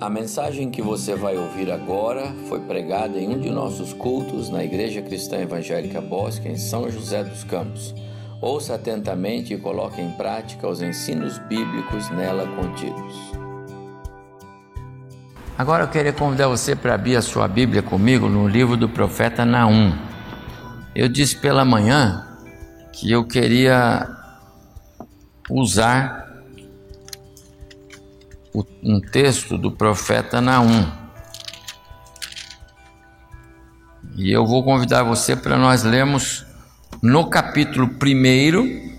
A mensagem que você vai ouvir agora foi pregada em um de nossos cultos na Igreja Cristã Evangélica Bosque, em São José dos Campos. Ouça atentamente e coloque em prática os ensinos bíblicos nela contidos. Agora eu queria convidar você para abrir a sua Bíblia comigo no livro do profeta Naum. Eu disse pela manhã que eu queria usar um texto do profeta Naum. E eu vou convidar você para nós lermos no capítulo 1,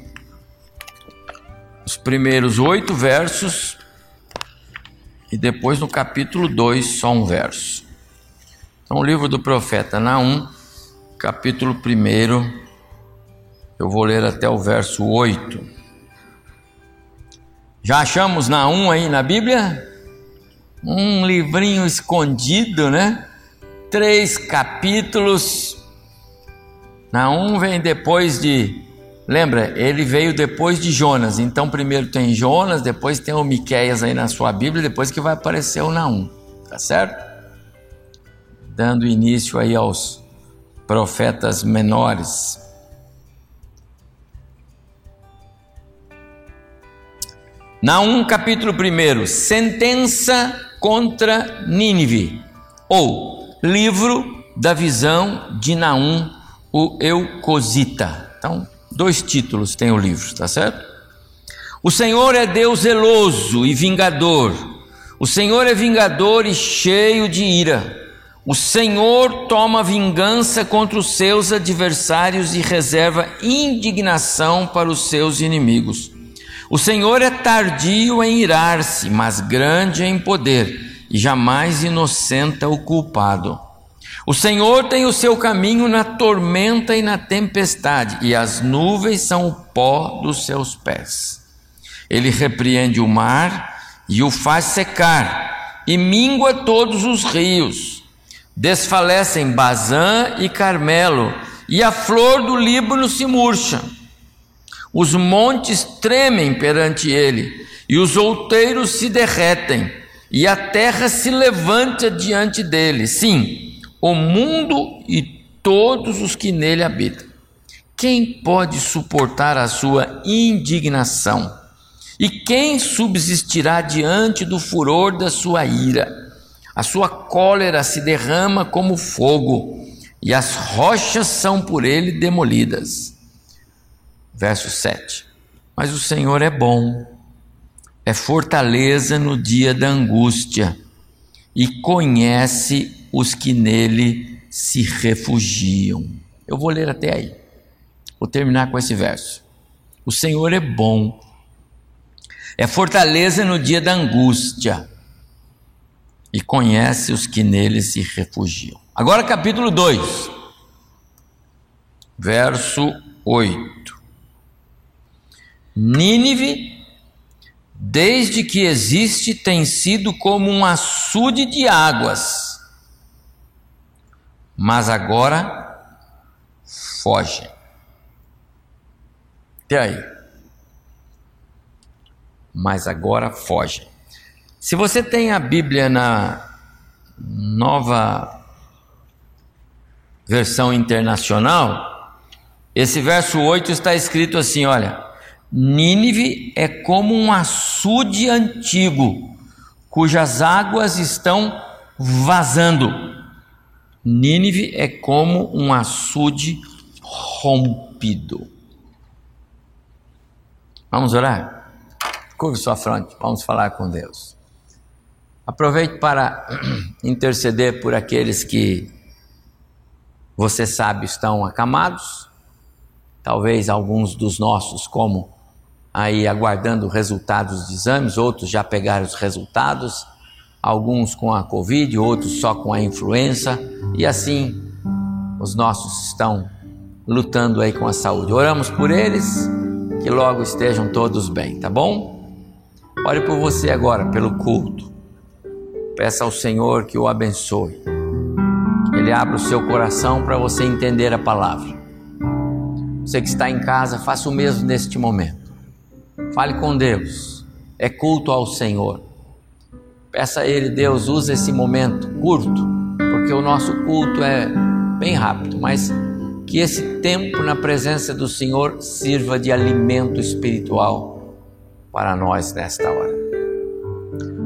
os primeiros oito versos, e depois no capítulo 2, só um verso. Então, o livro do profeta Naum, capítulo 1, eu vou ler até o verso 8. Já achamos Naum aí na Bíblia? Um livrinho escondido, né? Três capítulos. Naum vem depois de. Lembra, ele veio depois de Jonas. Então, primeiro tem Jonas, depois tem o Miqueias aí na sua Bíblia, depois que vai aparecer o Naum. Tá certo? Dando início aí aos profetas menores. Naum capítulo 1, sentença contra Nínive, ou livro da visão de Naum, o Eucosita. Então, dois títulos tem o livro, tá certo? O Senhor é Deus zeloso e vingador. O Senhor é vingador e cheio de ira. O Senhor toma vingança contra os seus adversários e reserva indignação para os seus inimigos. O Senhor é tardio em irar-se, mas grande em poder, e jamais inocenta o culpado. O Senhor tem o seu caminho na tormenta e na tempestade, e as nuvens são o pó dos seus pés. Ele repreende o mar e o faz secar, e mingua todos os rios. Desfalecem Bazã e Carmelo, e a flor do Líbano se murcha. Os montes tremem perante ele, e os outeiros se derretem, e a terra se levanta diante dele. Sim, o mundo e todos os que nele habitam. Quem pode suportar a sua indignação? E quem subsistirá diante do furor da sua ira? A sua cólera se derrama como fogo, e as rochas são por ele demolidas verso 7. Mas o Senhor é bom, é fortaleza no dia da angústia e conhece os que nele se refugiam. Eu vou ler até aí. Vou terminar com esse verso. O Senhor é bom, é fortaleza no dia da angústia e conhece os que nele se refugiam. Agora, capítulo 2, verso 8. Nínive, desde que existe, tem sido como um açude de águas, mas agora foge. E aí? Mas agora foge. Se você tem a Bíblia na nova versão internacional, esse verso 8 está escrito assim: olha Nínive é como um açude antigo, cujas águas estão vazando. Nínive é como um açude rompido. Vamos orar? Curve sua fronte, vamos falar com Deus. Aproveite para interceder por aqueles que você sabe estão acamados, talvez alguns dos nossos, como aí aguardando resultados de exames, outros já pegaram os resultados, alguns com a Covid, outros só com a influenza, e assim os nossos estão lutando aí com a saúde. Oramos por eles, que logo estejam todos bem, tá bom? Ore por você agora, pelo culto. Peça ao Senhor que o abençoe. Ele abra o seu coração para você entender a palavra. Você que está em casa, faça o mesmo neste momento. Fale com Deus. É culto ao Senhor. Peça a Ele, Deus, usa esse momento curto, porque o nosso culto é bem rápido, mas que esse tempo na presença do Senhor sirva de alimento espiritual para nós nesta hora.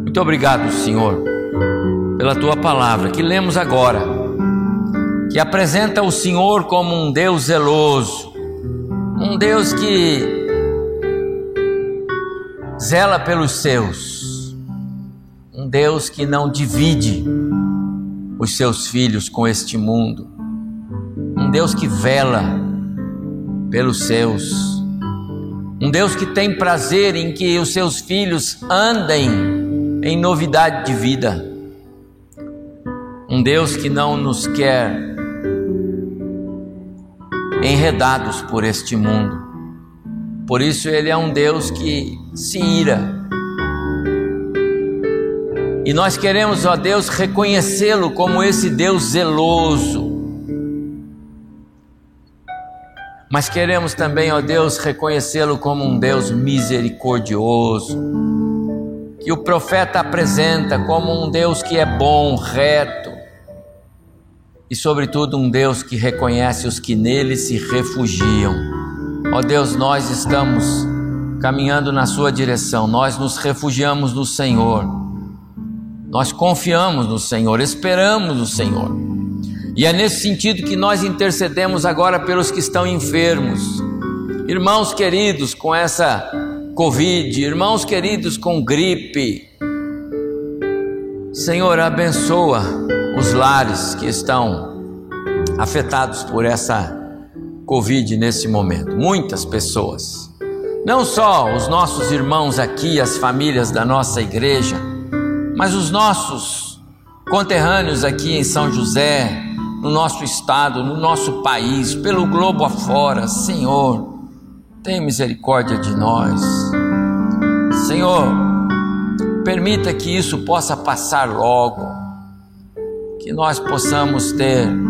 Muito obrigado, Senhor, pela tua palavra que lemos agora, que apresenta o Senhor como um Deus zeloso, um Deus que zela pelos seus, um Deus que não divide os seus filhos com este mundo, um Deus que vela pelos seus, um Deus que tem prazer em que os seus filhos andem em novidade de vida, um Deus que não nos quer enredados por este mundo. Por isso, Ele é um Deus que se ira e nós queremos, ó Deus, reconhecê-lo como esse Deus zeloso. Mas queremos também, ó Deus, reconhecê-lo como um Deus misericordioso, que o profeta apresenta como um Deus que é bom, reto, e sobretudo um Deus que reconhece os que nele se refugiam. Ó Deus, nós estamos caminhando na sua direção, nós nos refugiamos no Senhor nós confiamos no Senhor, esperamos no Senhor. E é nesse sentido que nós intercedemos agora pelos que estão enfermos. Irmãos queridos com essa Covid, irmãos queridos com gripe. Senhor, abençoa os lares que estão afetados por essa Covid nesse momento. Muitas pessoas. Não só os nossos irmãos aqui, as famílias da nossa igreja, mas os nossos conterrâneos aqui em São José, no nosso estado, no nosso país, pelo globo afora, Senhor, tem misericórdia de nós. Senhor, permita que isso possa passar logo, que nós possamos ter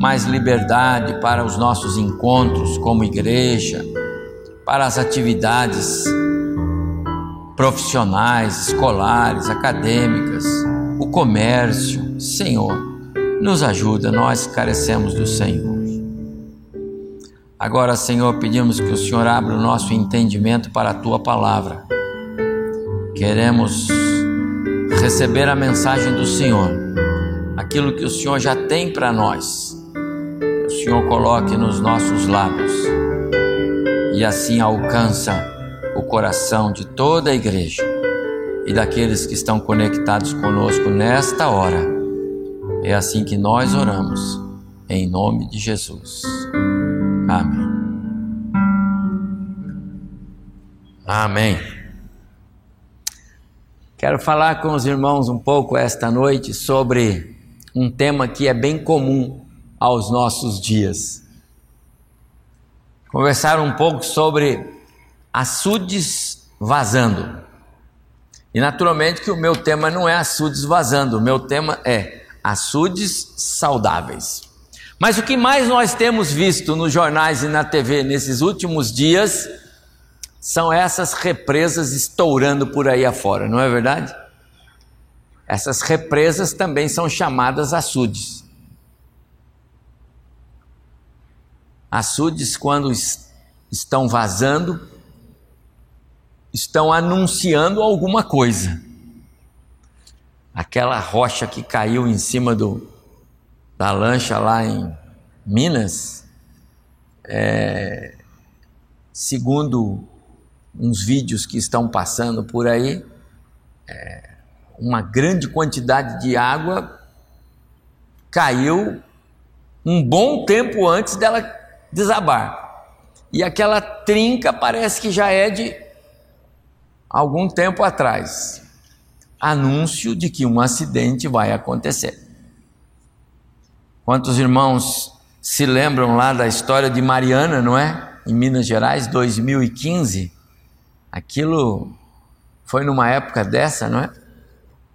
mais liberdade para os nossos encontros como igreja, para as atividades profissionais, escolares, acadêmicas, o comércio. Senhor, nos ajuda, nós carecemos do Senhor. Agora, Senhor, pedimos que o Senhor abra o nosso entendimento para a tua palavra. Queremos receber a mensagem do Senhor, aquilo que o Senhor já tem para nós. Senhor coloque nos nossos lábios e assim alcança o coração de toda a igreja e daqueles que estão conectados conosco nesta hora. É assim que nós oramos, em nome de Jesus. Amém. Amém. Quero falar com os irmãos um pouco esta noite sobre um tema que é bem comum aos nossos dias. Conversar um pouco sobre açudes vazando. E naturalmente que o meu tema não é açudes vazando, o meu tema é açudes saudáveis. Mas o que mais nós temos visto nos jornais e na TV nesses últimos dias são essas represas estourando por aí afora, não é verdade? Essas represas também são chamadas açudes. Açudes, quando estão vazando, estão anunciando alguma coisa. Aquela rocha que caiu em cima do, da lancha lá em Minas, é, segundo uns vídeos que estão passando por aí, é, uma grande quantidade de água caiu um bom tempo antes dela desabar. E aquela trinca parece que já é de algum tempo atrás, anúncio de que um acidente vai acontecer. Quantos irmãos se lembram lá da história de Mariana, não é? Em Minas Gerais, 2015. Aquilo foi numa época dessa, não é?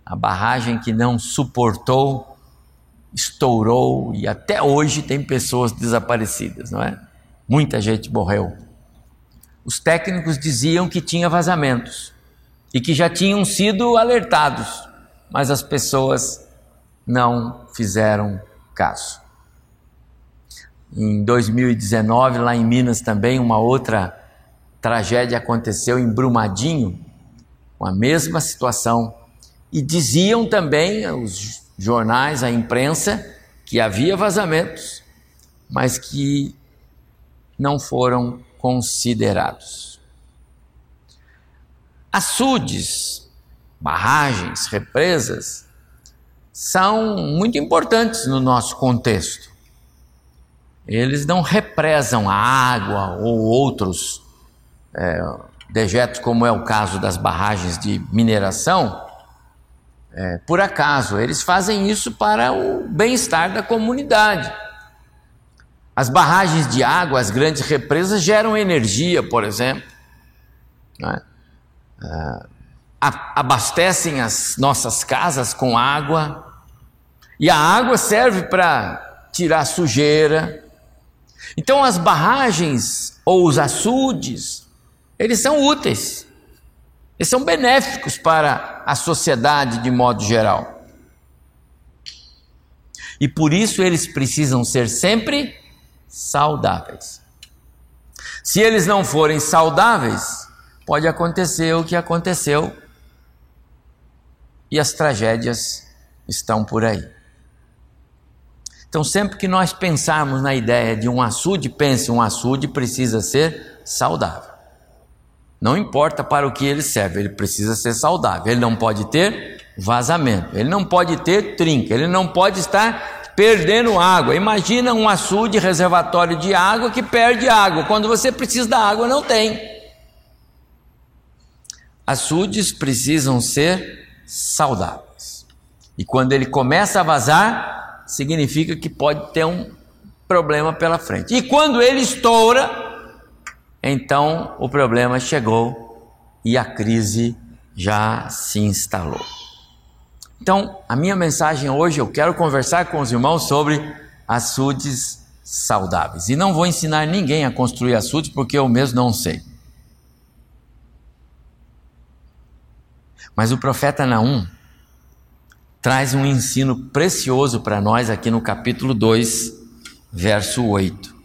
A barragem que não suportou, estourou e até hoje tem pessoas desaparecidas, não é? Muita gente morreu os técnicos diziam que tinha vazamentos e que já tinham sido alertados mas as pessoas não fizeram caso. Em 2019, lá em Minas também, uma outra tragédia aconteceu em Brumadinho, com a mesma situação. E diziam também os jornais, a imprensa, que havia vazamentos, mas que não foram considerados. Açudes, barragens, represas são muito importantes no nosso contexto. Eles não represam a água ou outros é, dejetos, como é o caso das barragens de mineração, é, por acaso. Eles fazem isso para o bem-estar da comunidade. As barragens de água, as grandes represas geram energia, por exemplo. Né? É, abastecem as nossas casas com água. E a água serve para tirar sujeira. Então, as barragens ou os açudes, eles são úteis. Eles são benéficos para a sociedade de modo geral. E por isso eles precisam ser sempre saudáveis. Se eles não forem saudáveis, pode acontecer o que aconteceu e as tragédias estão por aí. Então, sempre que nós pensarmos na ideia de um açude, pense: um açude precisa ser saudável. Não importa para o que ele serve, ele precisa ser saudável. Ele não pode ter vazamento, ele não pode ter trinca, ele não pode estar perdendo água. Imagina um açude, reservatório de água que perde água. Quando você precisa da água, não tem. Açudes precisam ser saudáveis. E quando ele começa a vazar, significa que pode ter um problema pela frente. E quando ele estoura, então o problema chegou e a crise já se instalou. Então, a minha mensagem hoje, eu quero conversar com os irmãos sobre açudes saudáveis. E não vou ensinar ninguém a construir açudes, porque eu mesmo não sei. Mas o profeta Naum traz um ensino precioso para nós aqui no capítulo 2, verso 8.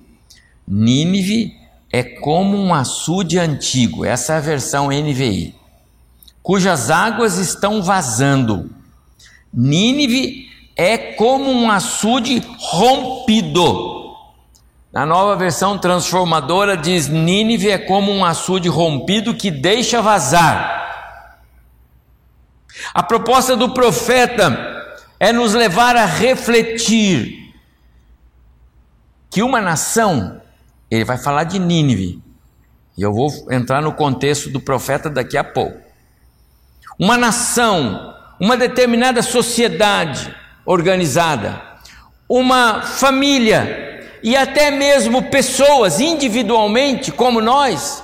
Nínive é como um açude antigo, essa é a versão NVI, cujas águas estão vazando Nínive é como um açude rompido. Na nova versão transformadora diz: Nínive é como um açude rompido que deixa vazar. A proposta do profeta é nos levar a refletir que uma nação, ele vai falar de Nínive, e eu vou entrar no contexto do profeta daqui a pouco. Uma nação uma determinada sociedade organizada, uma família e até mesmo pessoas individualmente, como nós,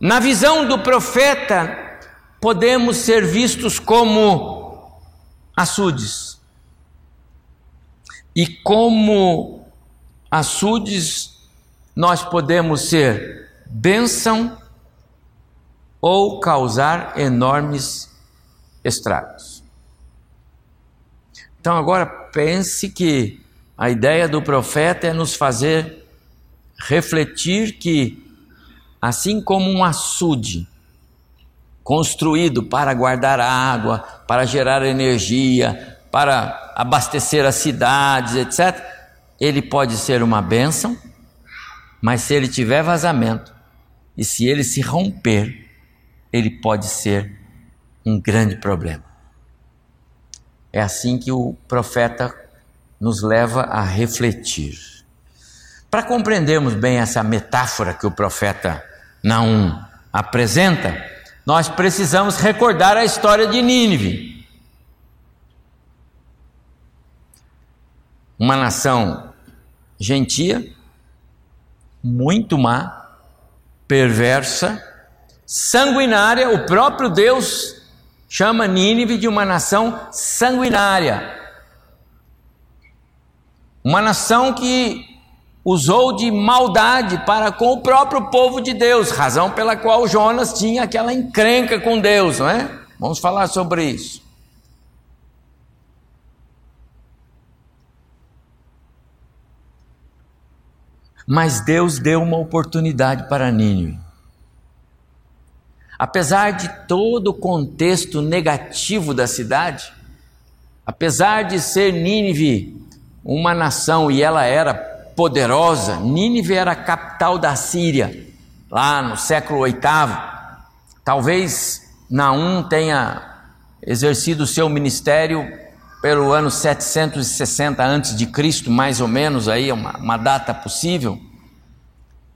na visão do profeta, podemos ser vistos como açudes. E como açudes, nós podemos ser bênção ou causar enormes estragos. Então agora pense que a ideia do profeta é nos fazer refletir que, assim como um açude construído para guardar água, para gerar energia, para abastecer as cidades, etc., ele pode ser uma bênção, mas se ele tiver vazamento e se ele se romper, ele pode ser um grande problema. É assim que o profeta nos leva a refletir. Para compreendermos bem essa metáfora que o profeta Naum apresenta, nós precisamos recordar a história de Nínive. Uma nação gentia, muito má, perversa, sanguinária, o próprio Deus chama Nínive de uma nação sanguinária. Uma nação que usou de maldade para com o próprio povo de Deus, razão pela qual Jonas tinha aquela encrenca com Deus, não é? Vamos falar sobre isso. Mas Deus deu uma oportunidade para Nínive. Apesar de todo o contexto negativo da cidade, apesar de ser Nínive uma nação e ela era poderosa, Nínive era a capital da Síria, lá no século VIII. Talvez Naum tenha exercido seu ministério pelo ano 760 antes de Cristo, mais ou menos, aí é uma, uma data possível.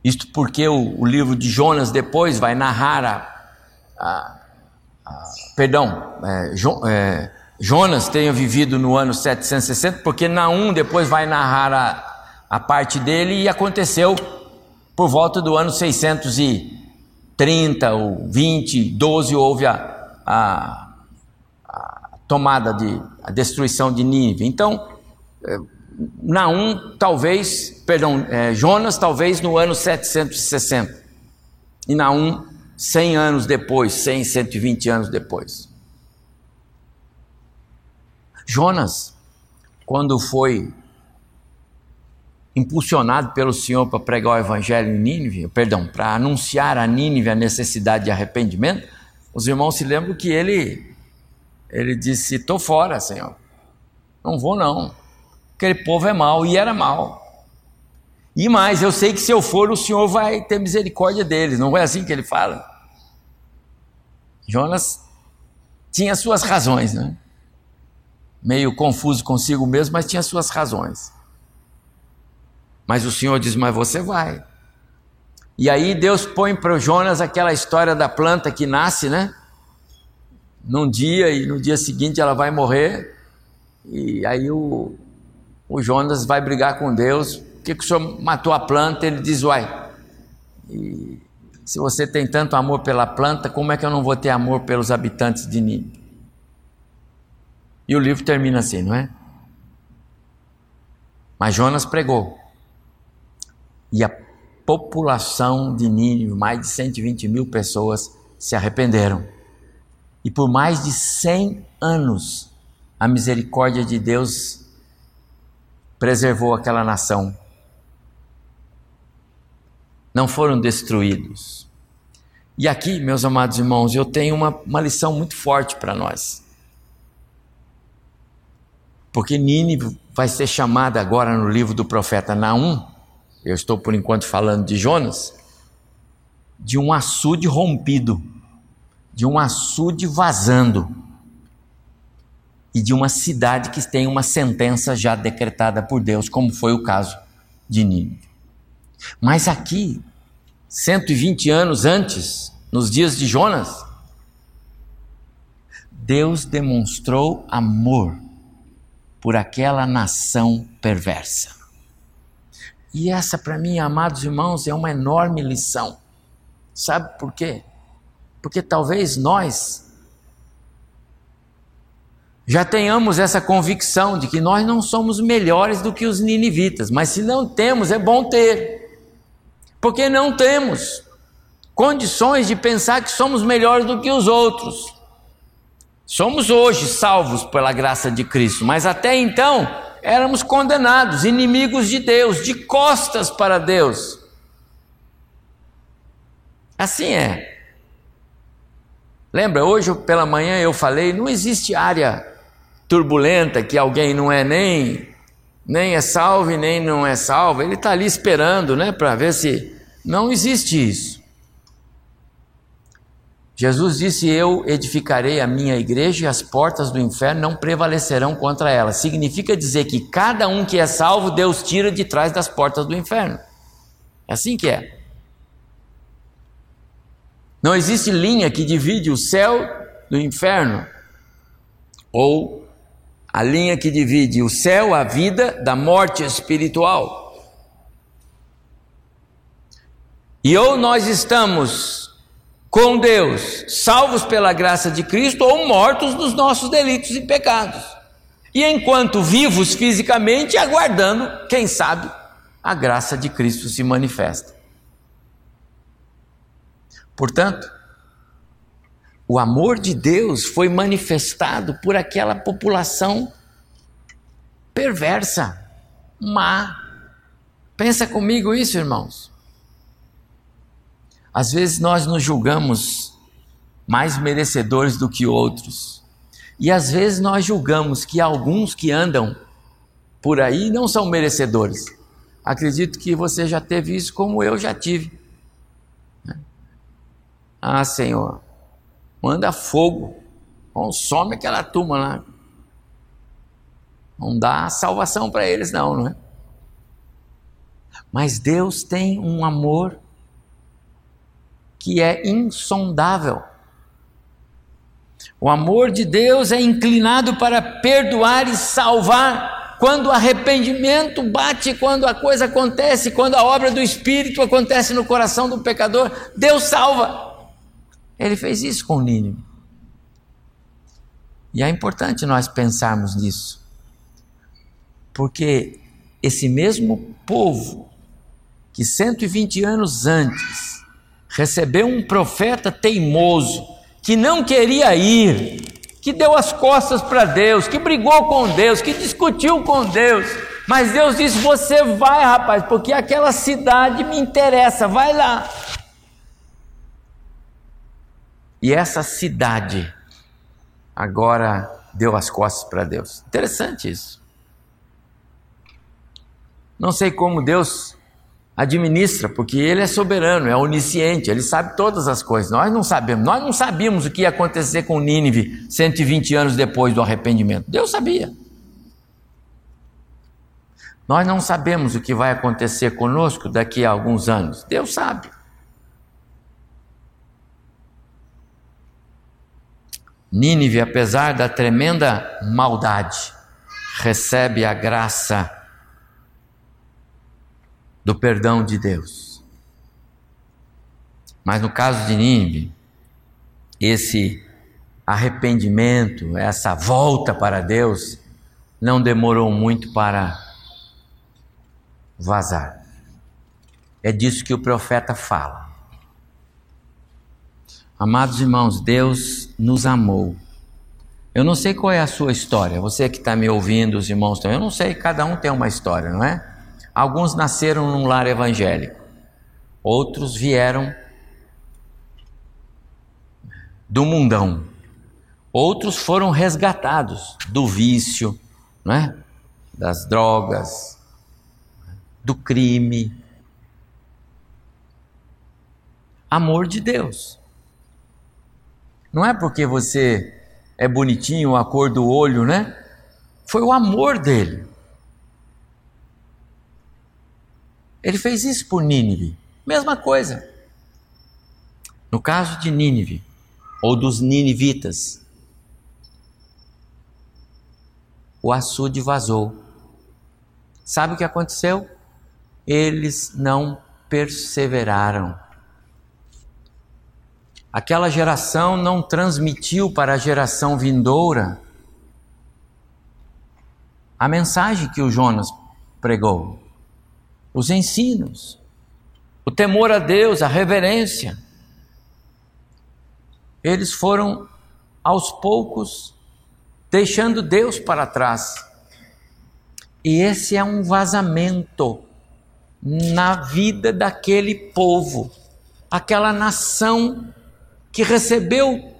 Isto porque o, o, livro de Jonas depois vai narrar a, a, a perdão, é, jo, é, Jonas tenha vivido no ano 760, porque Naum depois vai narrar a, a parte dele e aconteceu por volta do ano 630 ou 20, 12 houve a, a tomada de a destruição de Nínive. Então, é, Naum talvez, perdão, é, Jonas talvez no ano 760 e Naum 100 anos depois, 100, 120 anos depois. Jonas, quando foi impulsionado pelo Senhor para pregar o evangelho em Nínive, perdão, para anunciar a Nínive a necessidade de arrependimento, os irmãos se lembram que ele ele disse: "Estou fora, Senhor. Não vou não. Aquele povo é mau e era mau. E mais, eu sei que se eu for, o Senhor vai ter misericórdia deles. Não é assim que ele fala? Jonas tinha suas razões, né? Meio confuso consigo mesmo, mas tinha suas razões. Mas o Senhor diz: Mas você vai. E aí Deus põe para Jonas aquela história da planta que nasce, né? Num dia e no dia seguinte ela vai morrer. E aí o, o Jonas vai brigar com Deus. Por que, que o Senhor matou a planta? Ele diz: Uai, e se você tem tanto amor pela planta, como é que eu não vou ter amor pelos habitantes de Nínive? E o livro termina assim, não é? Mas Jonas pregou. E a população de Nínive, mais de 120 mil pessoas, se arrependeram. E por mais de 100 anos, a misericórdia de Deus preservou aquela nação. Não foram destruídos. E aqui, meus amados irmãos, eu tenho uma, uma lição muito forte para nós. Porque Nínive vai ser chamada agora no livro do profeta Naum eu estou por enquanto falando de Jonas, de um açude rompido, de um açude vazando e de uma cidade que tem uma sentença já decretada por Deus, como foi o caso de Nínive. Mas aqui, 120 anos antes, nos dias de Jonas, Deus demonstrou amor por aquela nação perversa. E essa, para mim, amados irmãos, é uma enorme lição. Sabe por quê? Porque talvez nós já tenhamos essa convicção de que nós não somos melhores do que os ninivitas, mas se não temos, é bom ter. Porque não temos condições de pensar que somos melhores do que os outros. Somos hoje salvos pela graça de Cristo, mas até então éramos condenados, inimigos de Deus, de costas para Deus. Assim é. Lembra, hoje pela manhã eu falei, não existe área turbulenta que alguém não é nem nem é salvo e nem não é salvo. Ele está ali esperando, né, para ver se não existe isso. Jesus disse: Eu edificarei a minha igreja e as portas do inferno não prevalecerão contra ela. Significa dizer que cada um que é salvo, Deus tira de trás das portas do inferno. É assim que é. Não existe linha que divide o céu do inferno, ou a linha que divide o céu, a vida, da morte espiritual. E ou nós estamos com Deus, salvos pela graça de Cristo ou mortos dos nossos delitos e pecados. E enquanto vivos fisicamente, aguardando, quem sabe, a graça de Cristo se manifesta. Portanto, o amor de Deus foi manifestado por aquela população perversa, má, Pensa comigo isso, irmãos. Às vezes nós nos julgamos mais merecedores do que outros. E às vezes nós julgamos que alguns que andam por aí não são merecedores. Acredito que você já teve isso como eu já tive. Ah, Senhor, manda fogo, consome aquela turma lá. Não dá salvação para eles, não, não é? Mas Deus tem um amor que é insondável. O amor de Deus é inclinado para perdoar e salvar. Quando o arrependimento bate, quando a coisa acontece, quando a obra do Espírito acontece no coração do pecador, Deus salva. Ele fez isso com Nínive. E é importante nós pensarmos nisso, porque esse mesmo povo que 120 anos antes recebeu um profeta teimoso, que não queria ir, que deu as costas para Deus, que brigou com Deus, que discutiu com Deus. Mas Deus disse: Você vai, rapaz, porque aquela cidade me interessa, vai lá. E essa cidade agora deu as costas para Deus. Interessante isso. Não sei como Deus administra, porque ele é soberano, é onisciente, ele sabe todas as coisas. Nós não sabemos, nós não sabíamos o que ia acontecer com Nínive 120 anos depois do arrependimento. Deus sabia. Nós não sabemos o que vai acontecer conosco daqui a alguns anos. Deus sabe. Nínive, apesar da tremenda maldade, recebe a graça do perdão de Deus. Mas no caso de Nínive, esse arrependimento, essa volta para Deus, não demorou muito para vazar. É disso que o profeta fala. Amados irmãos, Deus nos amou. Eu não sei qual é a sua história, você que está me ouvindo, os irmãos também, eu não sei, cada um tem uma história, não é? Alguns nasceram num lar evangélico, outros vieram do mundão, outros foram resgatados do vício, né? das drogas, do crime. Amor de Deus. Não é porque você é bonitinho, a cor do olho, né? Foi o amor dele. Ele fez isso por Nínive. Mesma coisa. No caso de Nínive, ou dos ninivitas, o açude vazou. Sabe o que aconteceu? Eles não perseveraram. Aquela geração não transmitiu para a geração vindoura a mensagem que o Jonas pregou os ensinos, o temor a Deus, a reverência. Eles foram aos poucos deixando Deus para trás. E esse é um vazamento na vida daquele povo, aquela nação que recebeu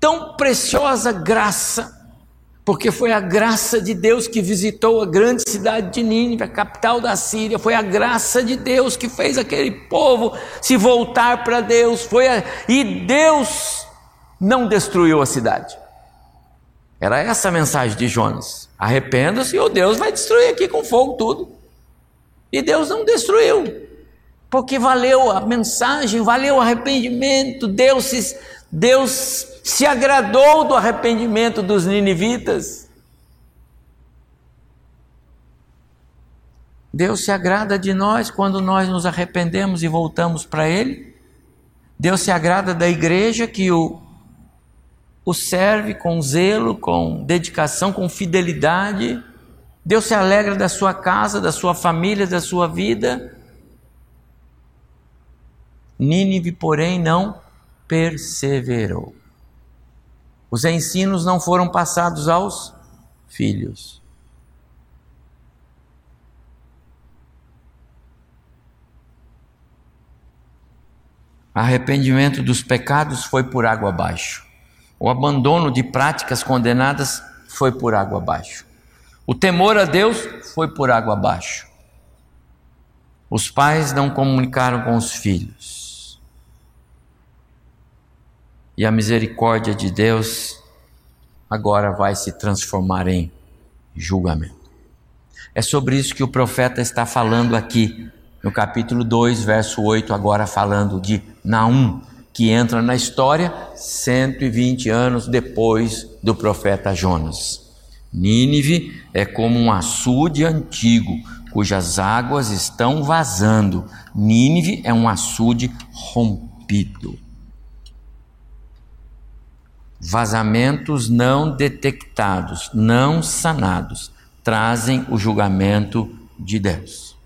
tão preciosa graça porque foi a graça de Deus que visitou a grande cidade de Nínive, a capital da Síria. Foi a graça de Deus que fez aquele povo se voltar para Deus. Foi a... e Deus não destruiu a cidade. Era essa a mensagem de Jonas. Arrependa-se ou Deus vai destruir aqui com fogo tudo. E Deus não destruiu. Porque valeu a mensagem, valeu o arrependimento. Deus se, Deus se agradou do arrependimento dos ninivitas. Deus se agrada de nós quando nós nos arrependemos e voltamos para Ele. Deus se agrada da igreja que o, o serve com zelo, com dedicação, com fidelidade. Deus se alegra da sua casa, da sua família, da sua vida. Nínive, porém, não perseverou. Os ensinos não foram passados aos filhos. Arrependimento dos pecados foi por água abaixo. O abandono de práticas condenadas foi por água abaixo. O temor a Deus foi por água abaixo. Os pais não comunicaram com os filhos. E a misericórdia de Deus agora vai se transformar em julgamento. É sobre isso que o profeta está falando aqui, no capítulo 2, verso 8, agora falando de Naum, que entra na história 120 anos depois do profeta Jonas. Nínive é como um açude antigo, cujas águas estão vazando. Nínive é um açude rompido. Vazamentos não detectados, não sanados, trazem o julgamento de Deus.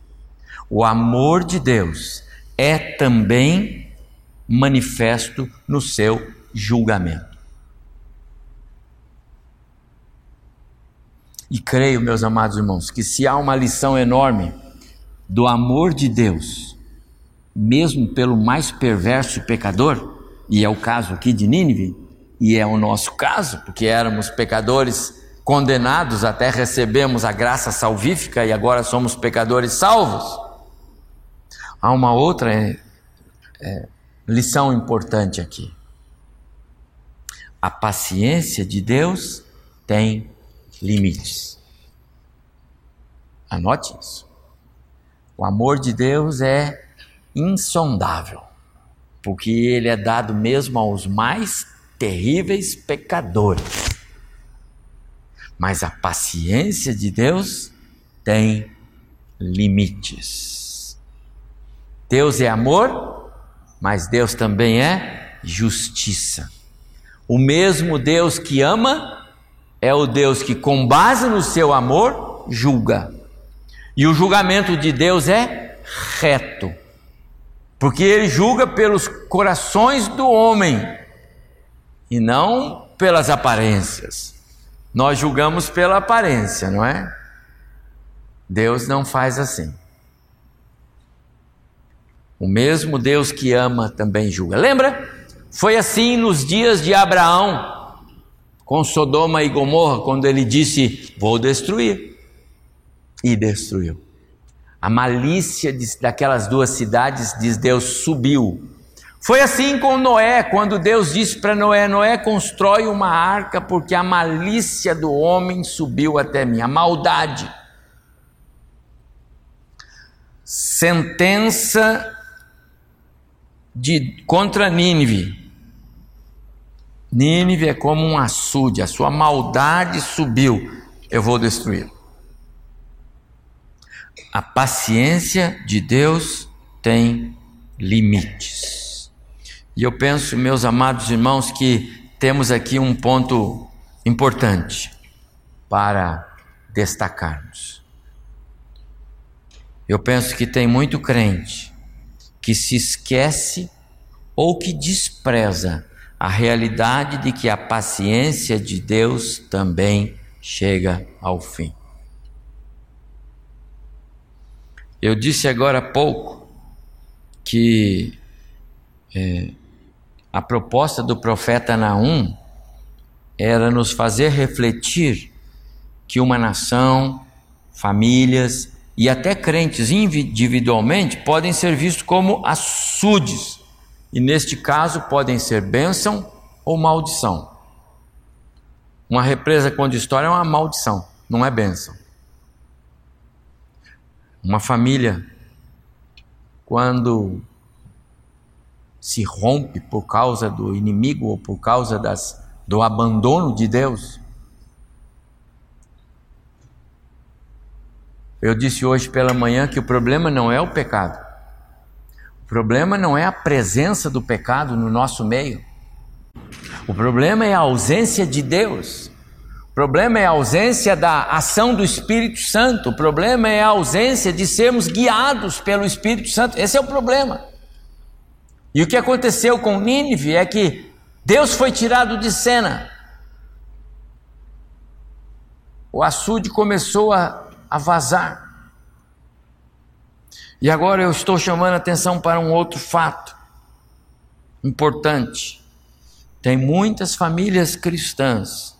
O amor de Deus é também manifesto no seu julgamento. E creio, meus amados irmãos, que se há uma lição enorme do amor de Deus, mesmo pelo mais perverso pecador, e é o caso aqui de Nínive, e é o nosso caso, porque éramos pecadores condenados até recebemos a graça salvífica e agora somos pecadores salvos. Há uma outra é, é, lição importante aqui. A paciência de Deus tem limites. Anote isso. O amor de Deus é insondável, porque ele é dado mesmo aos mais terríveis pecadores. Mas a paciência de Deus tem limites. Deus é amor, mas Deus também é justiça. O mesmo Deus que ama é o Deus que, com base no seu amor, julga. E o julgamento de Deus é reto, porque ele julga pelos corações do homem e não pelas aparências. Nós julgamos pela aparência, não é? Deus não faz assim. O mesmo Deus que ama também julga. Lembra? Foi assim nos dias de Abraão, com Sodoma e Gomorra, quando ele disse: Vou destruir. E destruiu. A malícia daquelas duas cidades, diz Deus, subiu foi assim com Noé, quando Deus disse para Noé: Noé, constrói uma arca, porque a malícia do homem subiu até mim, a maldade. Sentença de, contra Nínive. Nínive é como um açude, a sua maldade subiu, eu vou destruí-lo. A paciência de Deus tem limites. E eu penso, meus amados irmãos, que temos aqui um ponto importante para destacarmos. Eu penso que tem muito crente que se esquece ou que despreza a realidade de que a paciência de Deus também chega ao fim. Eu disse agora há pouco que é, a proposta do profeta Naum era nos fazer refletir que uma nação, famílias e até crentes individualmente podem ser vistos como açudes, e neste caso podem ser bênção ou maldição. Uma represa quando história é uma maldição, não é bênção. Uma família, quando se rompe por causa do inimigo ou por causa das, do abandono de Deus. Eu disse hoje pela manhã que o problema não é o pecado. O problema não é a presença do pecado no nosso meio. O problema é a ausência de Deus. O problema é a ausência da ação do Espírito Santo. O problema é a ausência de sermos guiados pelo Espírito Santo. Esse é o problema. E o que aconteceu com Nínive é que Deus foi tirado de cena. O açude começou a, a vazar. E agora eu estou chamando a atenção para um outro fato. importante. Tem muitas famílias cristãs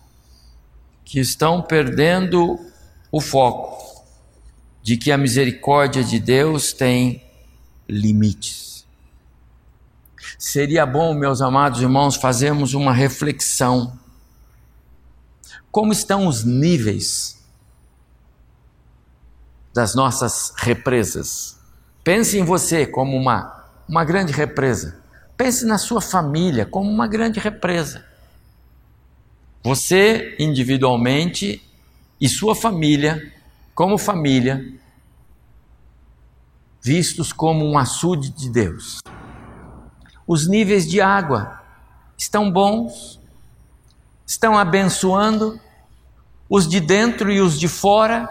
que estão perdendo o foco de que a misericórdia de Deus tem limites. Seria bom, meus amados irmãos, fazermos uma reflexão. Como estão os níveis das nossas represas? Pense em você como uma, uma grande represa. Pense na sua família como uma grande represa. Você individualmente e sua família, como família, vistos como um açude de Deus. Os níveis de água estão bons, estão abençoando os de dentro e os de fora,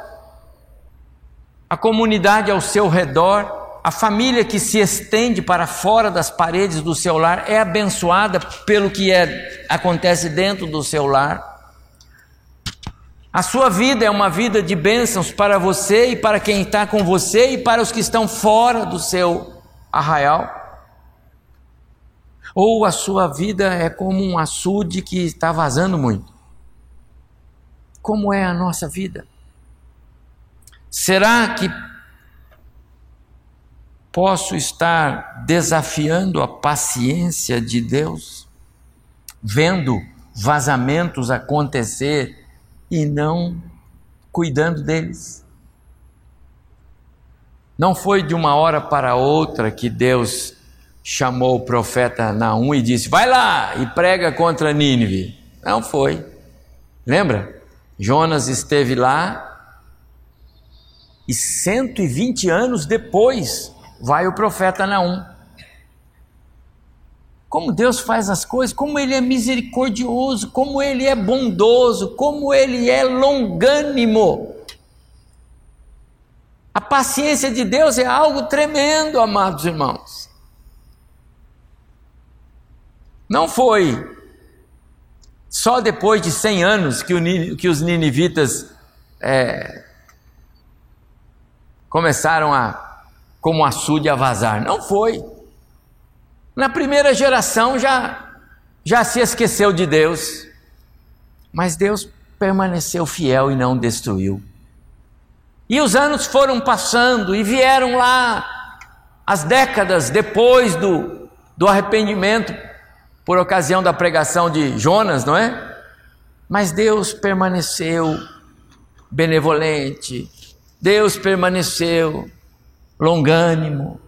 a comunidade ao seu redor a família que se estende para fora das paredes do seu lar é abençoada pelo que é, acontece dentro do seu lar. A sua vida é uma vida de bênçãos para você e para quem está com você e para os que estão fora do seu arraial. Ou a sua vida é como um açude que está vazando muito. Como é a nossa vida? Será que posso estar desafiando a paciência de Deus, vendo vazamentos acontecer e não cuidando deles? Não foi de uma hora para outra que Deus chamou o profeta Naum e disse: Vai lá e prega contra Nínive. Não foi. Lembra? Jonas esteve lá e 120 anos depois vai o profeta Naum. Como Deus faz as coisas, como Ele é misericordioso, como Ele é bondoso, como Ele é longânimo. A paciência de Deus é algo tremendo, amados irmãos. Não foi só depois de 100 anos que, o, que os ninivitas é, começaram a como açude a vazar. Não foi. Na primeira geração já, já se esqueceu de Deus, mas Deus permaneceu fiel e não destruiu. E os anos foram passando e vieram lá as décadas depois do, do arrependimento, por ocasião da pregação de Jonas, não é? Mas Deus permaneceu benevolente, Deus permaneceu longânimo.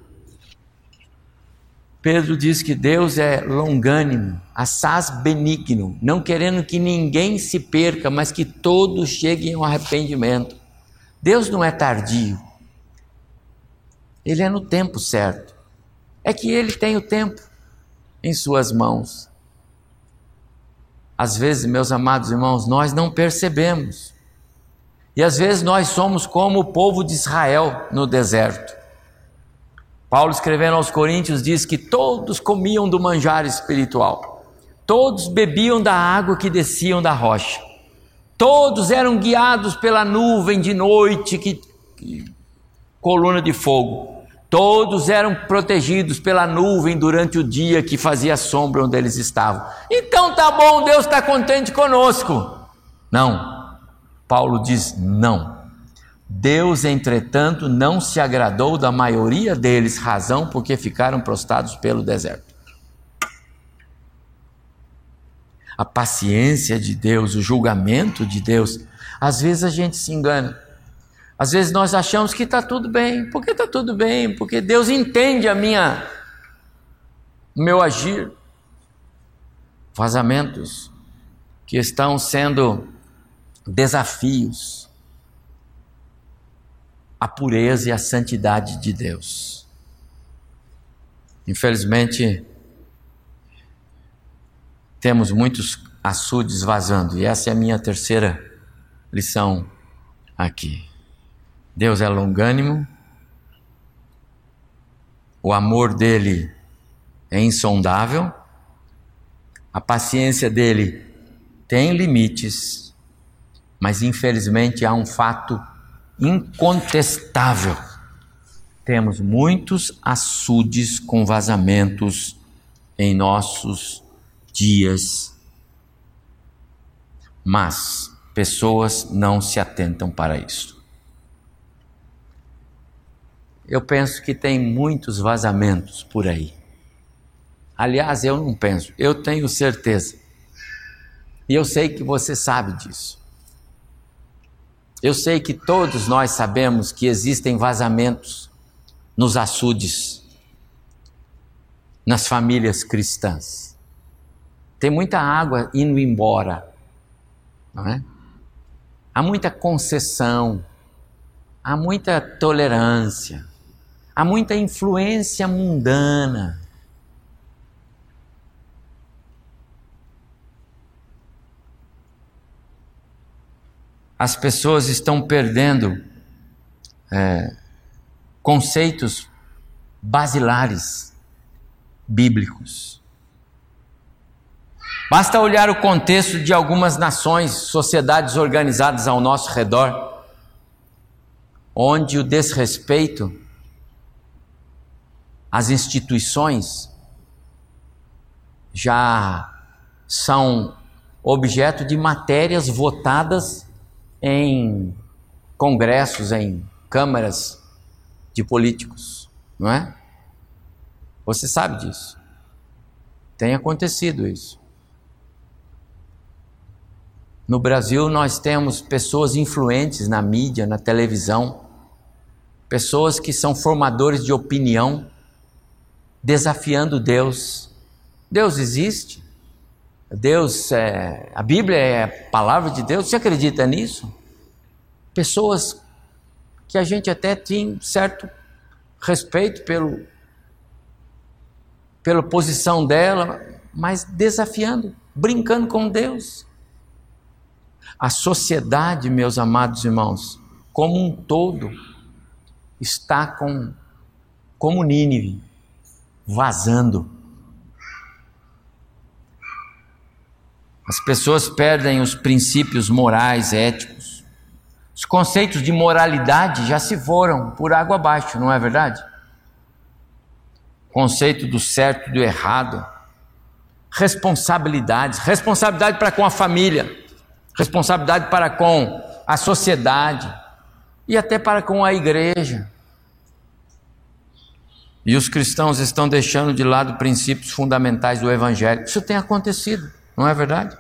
Pedro diz que Deus é longânimo, assaz benigno, não querendo que ninguém se perca, mas que todos cheguem ao arrependimento. Deus não é tardio, Ele é no tempo certo. É que Ele tem o tempo em Suas mãos. Às vezes, meus amados irmãos, nós não percebemos. E às vezes nós somos como o povo de Israel no deserto. Paulo escrevendo aos Coríntios diz que todos comiam do manjar espiritual, todos bebiam da água que desciam da rocha, todos eram guiados pela nuvem de noite, que, que coluna de fogo, todos eram protegidos pela nuvem durante o dia que fazia sombra onde eles estavam. Então tá bom, Deus está contente conosco. Não, Paulo diz não. Deus, entretanto, não se agradou da maioria deles, razão porque ficaram prostrados pelo deserto. A paciência de Deus, o julgamento de Deus, às vezes a gente se engana. Às vezes nós achamos que está tudo bem. Por que está tudo bem? Porque Deus entende a minha, o meu agir. Vazamentos que estão sendo desafios a pureza e a santidade de Deus. Infelizmente, temos muitos açudes vazando, e essa é a minha terceira lição aqui. Deus é longânimo, o amor dele é insondável, a paciência dele tem limites, mas infelizmente há um fato incontestável. Temos muitos açudes com vazamentos em nossos dias. Mas pessoas não se atentam para isso. Eu penso que tem muitos vazamentos por aí. Aliás, eu não penso, eu tenho certeza. E eu sei que você sabe disso. Eu sei que todos nós sabemos que existem vazamentos nos açudes, nas famílias cristãs. Tem muita água indo embora, não é? Há muita concessão, há muita tolerância, há muita influência mundana. as pessoas estão perdendo é, conceitos basilares bíblicos. Basta olhar o contexto de algumas nações, sociedades organizadas ao nosso redor, onde o desrespeito às instituições já são objeto de matérias votadas em congressos, em câmaras de políticos, não é? Você sabe disso. Tem acontecido isso. No Brasil, nós temos pessoas influentes na mídia, na televisão, pessoas que são formadores de opinião, desafiando Deus. Deus existe? Deus, é, a Bíblia é a palavra de Deus, você acredita nisso? Pessoas que a gente até tinha certo respeito pelo, pela posição dela, mas desafiando, brincando com Deus. A sociedade, meus amados irmãos, como um todo, está com, como Nínive, vazando As pessoas perdem os princípios morais, éticos. Os conceitos de moralidade já se foram por água abaixo, não é verdade? Conceito do certo e do errado. Responsabilidades, responsabilidade para com a família, responsabilidade para com a sociedade e até para com a igreja. E os cristãos estão deixando de lado princípios fundamentais do evangelho. Isso tem acontecido. Não é verdade?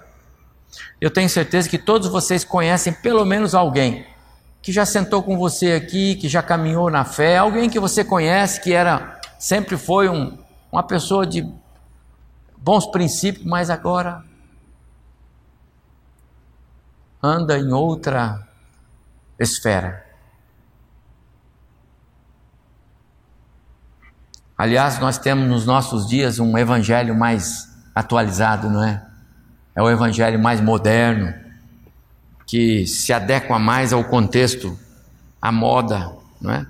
Eu tenho certeza que todos vocês conhecem pelo menos alguém que já sentou com você aqui, que já caminhou na fé, alguém que você conhece que era sempre foi um, uma pessoa de bons princípios, mas agora anda em outra esfera. Aliás, nós temos nos nossos dias um evangelho mais atualizado, não é? é o evangelho mais moderno, que se adequa mais ao contexto, à moda, não é?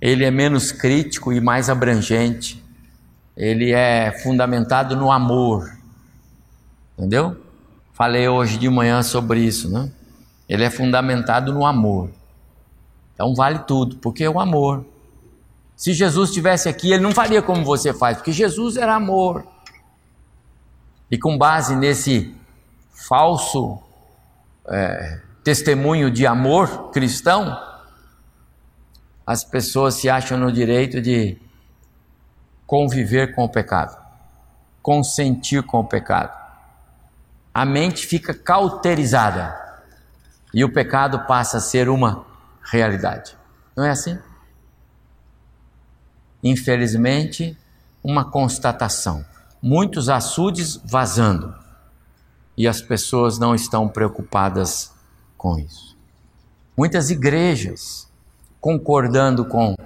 Ele é menos crítico e mais abrangente. Ele é fundamentado no amor. Entendeu? Falei hoje de manhã sobre isso, né? Ele é fundamentado no amor. Então vale tudo, porque é o amor. Se Jesus estivesse aqui, ele não faria como você faz, porque Jesus era amor. E com base nesse falso é, testemunho de amor cristão, as pessoas se acham no direito de conviver com o pecado, consentir com o pecado. A mente fica cauterizada e o pecado passa a ser uma realidade. Não é assim? Infelizmente, uma constatação. Muitos açudes vazando e as pessoas não estão preocupadas com isso. Muitas igrejas concordando com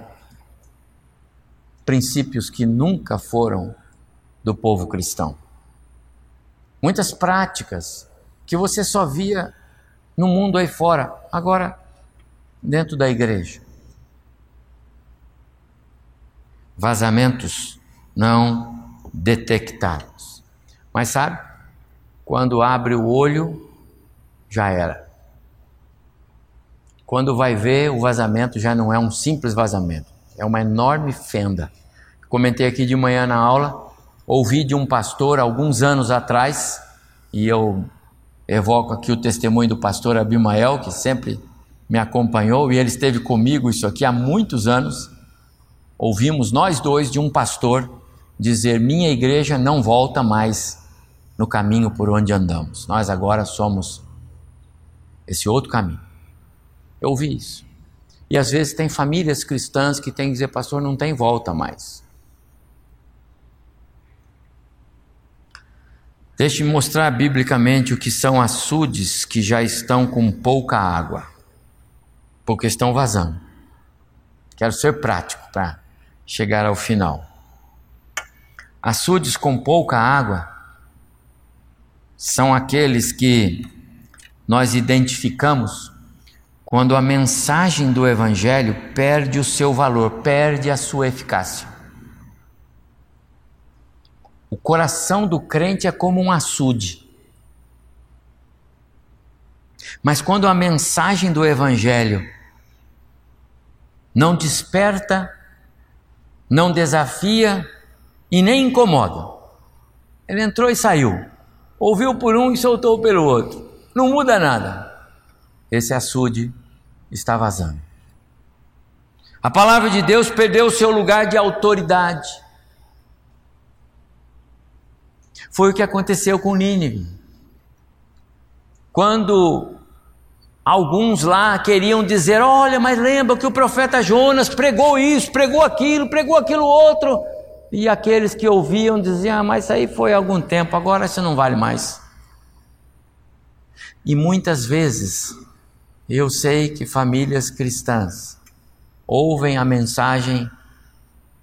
princípios que nunca foram do povo cristão. Muitas práticas que você só via no mundo aí fora, agora dentro da igreja. Vazamentos não detectados. Mas sabe? Quando abre o olho, já era. Quando vai ver, o vazamento já não é um simples vazamento, é uma enorme fenda. Comentei aqui de manhã na aula ouvi de um pastor alguns anos atrás, e eu evoco aqui o testemunho do pastor Abimael, que sempre me acompanhou, e ele esteve comigo isso aqui há muitos anos. Ouvimos nós dois de um pastor dizer: Minha igreja não volta mais no caminho por onde andamos. Nós agora somos esse outro caminho. Eu ouvi isso. E às vezes tem famílias cristãs que têm que dizer, pastor, não tem volta mais. Deixe-me mostrar biblicamente o que são açudes que já estão com pouca água, porque estão vazando. Quero ser prático para chegar ao final. Açudes com pouca água são aqueles que nós identificamos quando a mensagem do Evangelho perde o seu valor, perde a sua eficácia. O coração do crente é como um açude. Mas quando a mensagem do Evangelho não desperta, não desafia e nem incomoda, ele entrou e saiu, ouviu por um e soltou pelo outro, não muda nada. Esse açude está vazando. A palavra de Deus perdeu o seu lugar de autoridade. Foi o que aconteceu com Nínive. Quando alguns lá queriam dizer: Olha, mas lembra que o profeta Jonas pregou isso, pregou aquilo, pregou aquilo outro. E aqueles que ouviam diziam: ah, Mas isso aí foi há algum tempo, agora isso não vale mais. E muitas vezes eu sei que famílias cristãs ouvem a mensagem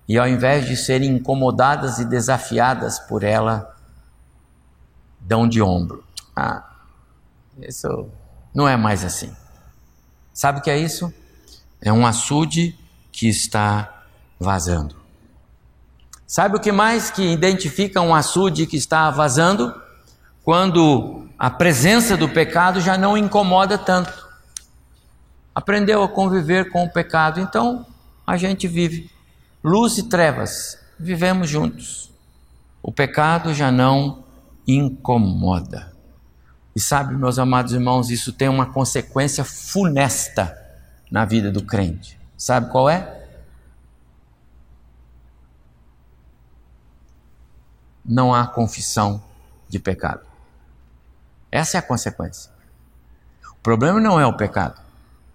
e ao invés de serem incomodadas e desafiadas por ela, dão de ombro. Ah, isso não é mais assim. Sabe o que é isso? É um açude que está vazando. Sabe o que mais que identifica um açude que está vazando? Quando a presença do pecado já não incomoda tanto. Aprendeu a conviver com o pecado, então a gente vive. Luz e trevas, vivemos juntos. O pecado já não incomoda. E sabe, meus amados irmãos, isso tem uma consequência funesta na vida do crente. Sabe qual é? Não há confissão de pecado. Essa é a consequência. O problema não é o pecado.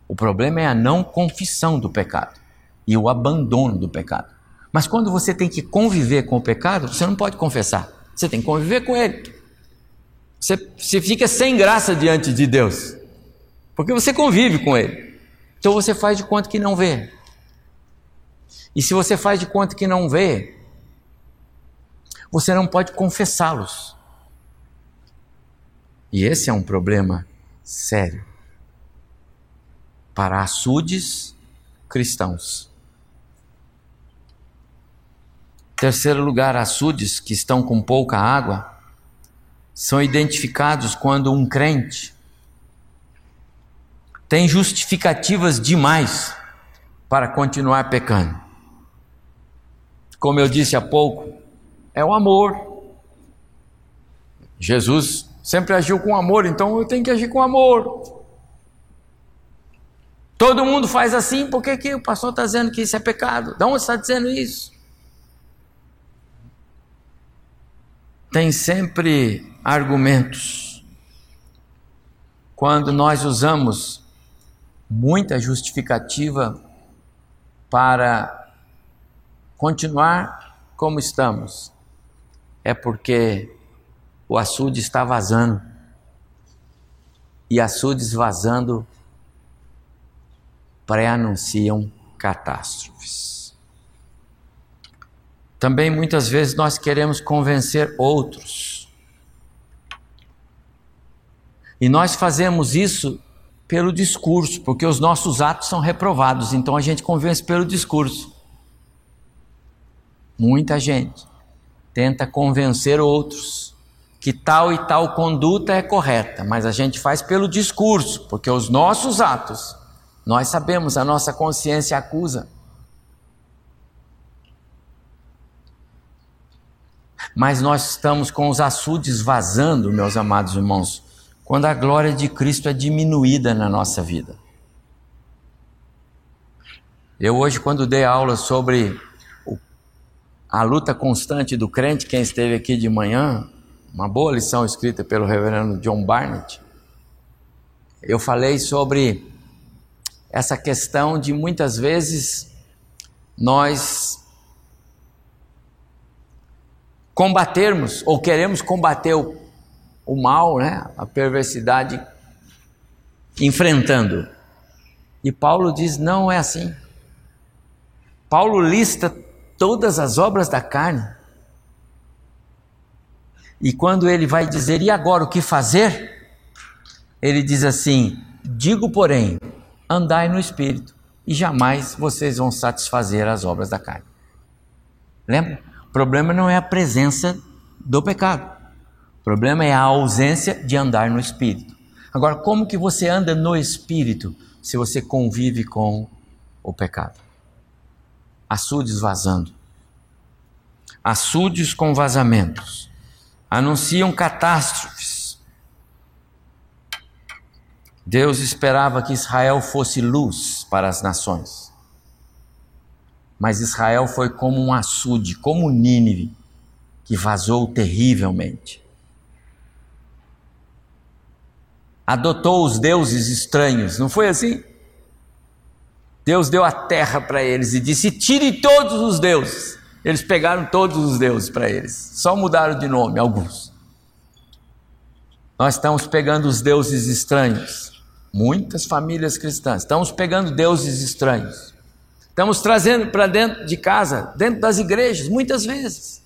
O problema é a não confissão do pecado e o abandono do pecado. Mas quando você tem que conviver com o pecado, você não pode confessar. Você tem que conviver com ele. Você, você fica sem graça diante de Deus, porque você convive com ele. Então você faz de conta que não vê. E se você faz de conta que não vê, você não pode confessá-los. E esse é um problema sério para açudes cristãos. Terceiro lugar, açudes que estão com pouca água são identificados quando um crente tem justificativas demais para continuar pecando. Como eu disse há pouco, é o amor. Jesus sempre agiu com amor, então eu tenho que agir com amor. Todo mundo faz assim, por que, que o pastor está dizendo que isso é pecado? De onde está dizendo isso? tem sempre argumentos. Quando nós usamos muita justificativa para continuar como estamos, é porque o açude está vazando. E açudes vazando pré-anunciam catástrofes. Também muitas vezes nós queremos convencer outros. E nós fazemos isso pelo discurso, porque os nossos atos são reprovados, então a gente convence pelo discurso. Muita gente tenta convencer outros que tal e tal conduta é correta, mas a gente faz pelo discurso, porque os nossos atos, nós sabemos, a nossa consciência acusa. Mas nós estamos com os açudes vazando, meus amados irmãos, quando a glória de Cristo é diminuída na nossa vida. Eu hoje, quando dei aula sobre a luta constante do crente, quem esteve aqui de manhã, uma boa lição escrita pelo reverendo John Barnett, eu falei sobre essa questão de muitas vezes nós combatermos ou queremos combater o, o mal, né, a perversidade, enfrentando. E Paulo diz: não é assim. Paulo lista todas as obras da carne. E quando ele vai dizer, e agora o que fazer? Ele diz assim: digo, porém, andai no espírito, e jamais vocês vão satisfazer as obras da carne. Lembra? O problema não é a presença do pecado. Problema é a ausência de andar no espírito. Agora, como que você anda no espírito se você convive com o pecado? açudes vazando. Açudes com vazamentos. Anunciam catástrofes. Deus esperava que Israel fosse luz para as nações. Mas Israel foi como um açude, como Nínive, que vazou terrivelmente. Adotou os deuses estranhos, não foi assim? Deus deu a terra para eles e disse: tire todos os deuses. Eles pegaram todos os deuses para eles, só mudaram de nome alguns. Nós estamos pegando os deuses estranhos, muitas famílias cristãs, estamos pegando deuses estranhos, estamos trazendo para dentro de casa, dentro das igrejas, muitas vezes,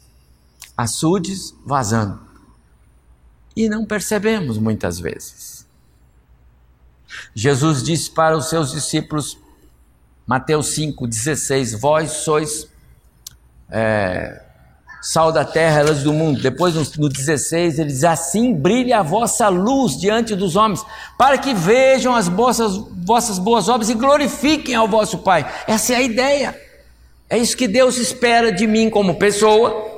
açudes vazando, e não percebemos muitas vezes. Jesus disse para os seus discípulos: Mateus 5,16: Vós sois é, sal da terra, elas do mundo. Depois, no, no 16, ele diz: Assim brilhe a vossa luz diante dos homens, para que vejam as vossas, vossas boas obras e glorifiquem ao vosso Pai. Essa é a ideia. É isso que Deus espera de mim como pessoa,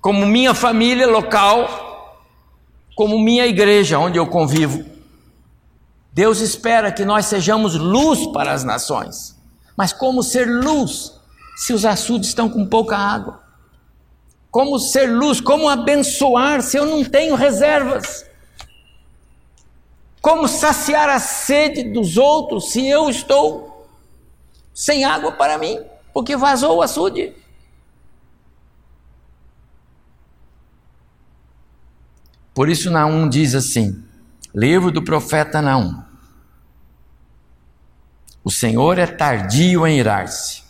como minha família local, como minha igreja onde eu convivo. Deus espera que nós sejamos luz para as nações. Mas como ser luz se os açudes estão com pouca água? Como ser luz? Como abençoar se eu não tenho reservas? Como saciar a sede dos outros se eu estou sem água para mim? Porque vazou o açude. Por isso Naum diz assim, livro do profeta Naum. O Senhor é tardio em irar-se,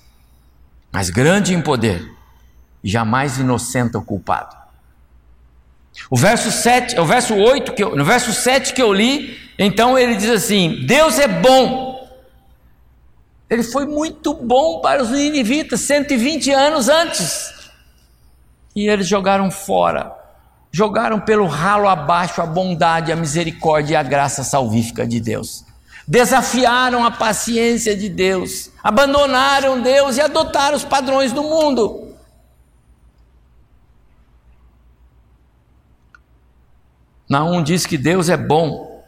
mas grande em poder, e jamais inocenta o culpado. O verso 7, o verso 8 que eu, no verso 7 que eu li, então ele diz assim: Deus é bom. Ele foi muito bom para os ninivitas 120 anos antes. E eles jogaram fora, jogaram pelo ralo abaixo a bondade, a misericórdia e a graça salvífica de Deus desafiaram a paciência de Deus, abandonaram Deus e adotaram os padrões do mundo. Naum diz que Deus é bom,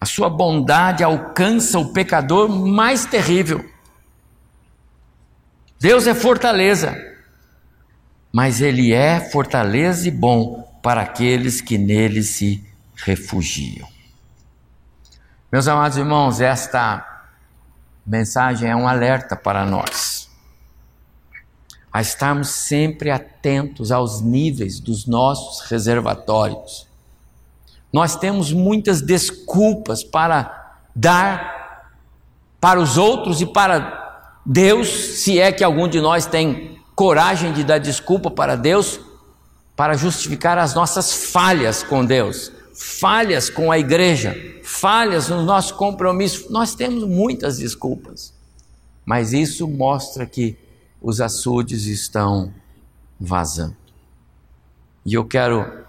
a sua bondade alcança o pecador mais terrível. Deus é fortaleza, mas Ele é fortaleza e bom para aqueles que nele se refugiam. Meus amados irmãos, esta mensagem é um alerta para nós. A estarmos sempre atentos aos níveis dos nossos reservatórios. Nós temos muitas desculpas para dar para os outros e para Deus, se é que algum de nós tem coragem de dar desculpa para Deus, para justificar as nossas falhas com Deus falhas com a igreja, falhas no nosso compromisso. Nós temos muitas desculpas, mas isso mostra que os açudes estão vazando. E eu quero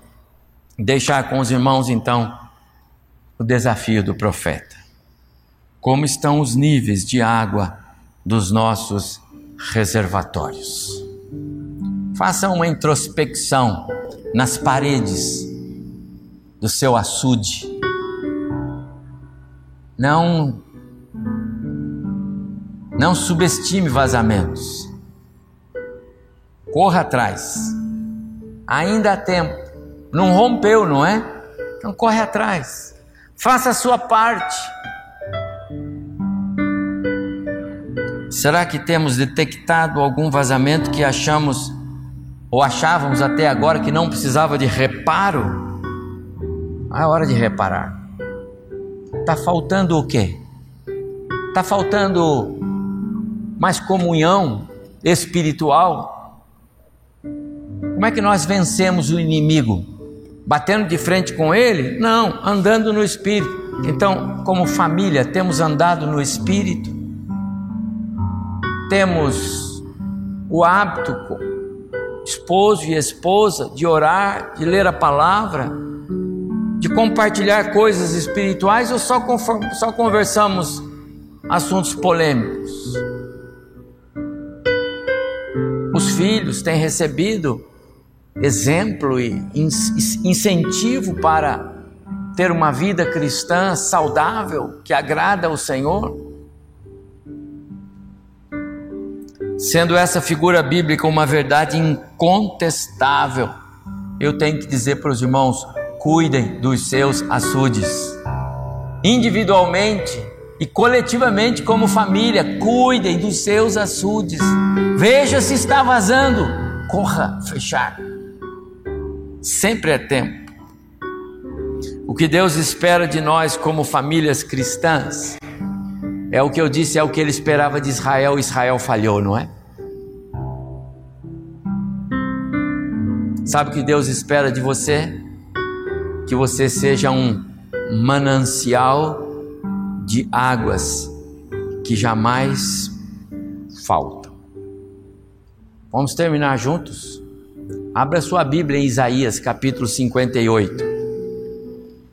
deixar com os irmãos então o desafio do profeta. Como estão os níveis de água dos nossos reservatórios? Faça uma introspecção nas paredes do seu açude. Não não subestime vazamentos. Corra atrás. Ainda há tempo. Não rompeu, não é? Então corre atrás. Faça a sua parte. Será que temos detectado algum vazamento que achamos ou achávamos até agora que não precisava de reparo? É hora de reparar. Está faltando o quê? Está faltando mais comunhão espiritual? Como é que nós vencemos o inimigo? Batendo de frente com ele? Não, andando no espírito. Então, como família, temos andado no espírito? Temos o hábito, esposo e esposa, de orar, de ler a palavra, de compartilhar coisas espirituais ou só, só conversamos assuntos polêmicos? Os filhos têm recebido exemplo e incentivo para ter uma vida cristã saudável que agrada ao Senhor? Sendo essa figura bíblica uma verdade incontestável, eu tenho que dizer para os irmãos: cuidem dos seus açudes, individualmente e coletivamente, como família, cuidem dos seus açudes. Veja se está vazando, corra fechar. Sempre é tempo. O que Deus espera de nós como famílias cristãs é o que eu disse, é o que ele esperava de Israel. Israel falhou, não é? Sabe o que Deus espera de você? Que você seja um manancial de águas que jamais faltam. Vamos terminar juntos? Abra sua Bíblia em Isaías, capítulo 58.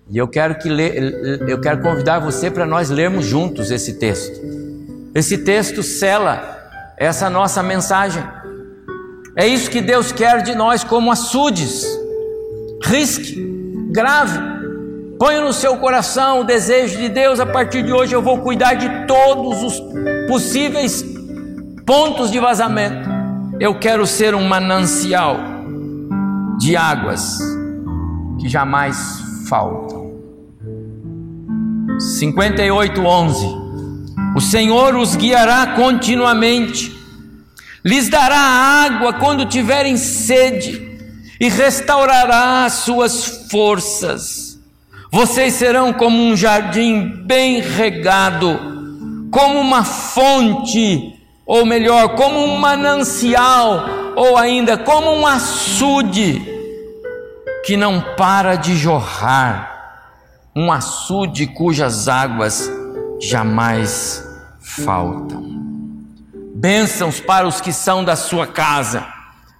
E eu quero que le... eu quero convidar você para nós lermos juntos esse texto. Esse texto cela essa nossa mensagem. É isso que Deus quer de nós como açudes. Risque, grave, Ponha no seu coração o desejo de Deus, a partir de hoje eu vou cuidar de todos os possíveis pontos de vazamento. Eu quero ser um manancial de águas que jamais faltam. 58:11 O Senhor os guiará continuamente, lhes dará água quando tiverem sede e restaurará as suas forças. Vocês serão como um jardim bem regado, como uma fonte, ou melhor, como um manancial, ou ainda como um açude que não para de jorrar, um açude cujas águas jamais faltam. Bênçãos para os que são da sua casa,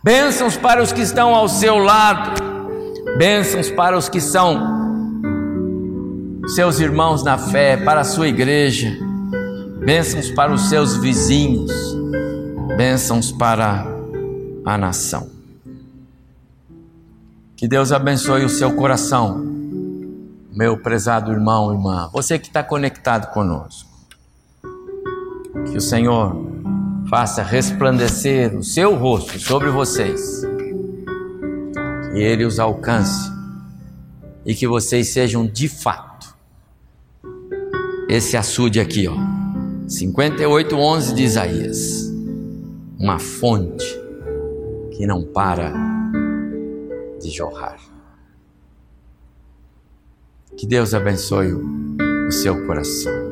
bênçãos para os que estão ao seu lado, bênçãos para os que são seus irmãos na fé, para a sua igreja, bênçãos para os seus vizinhos, bênçãos para a nação. Que Deus abençoe o seu coração, meu prezado irmão, irmã, você que está conectado conosco. Que o Senhor faça resplandecer o seu rosto sobre vocês, que Ele os alcance e que vocês sejam de fato esse açude aqui, ó. 58:11 de Isaías. Uma fonte que não para de jorrar. Que Deus abençoe o seu coração.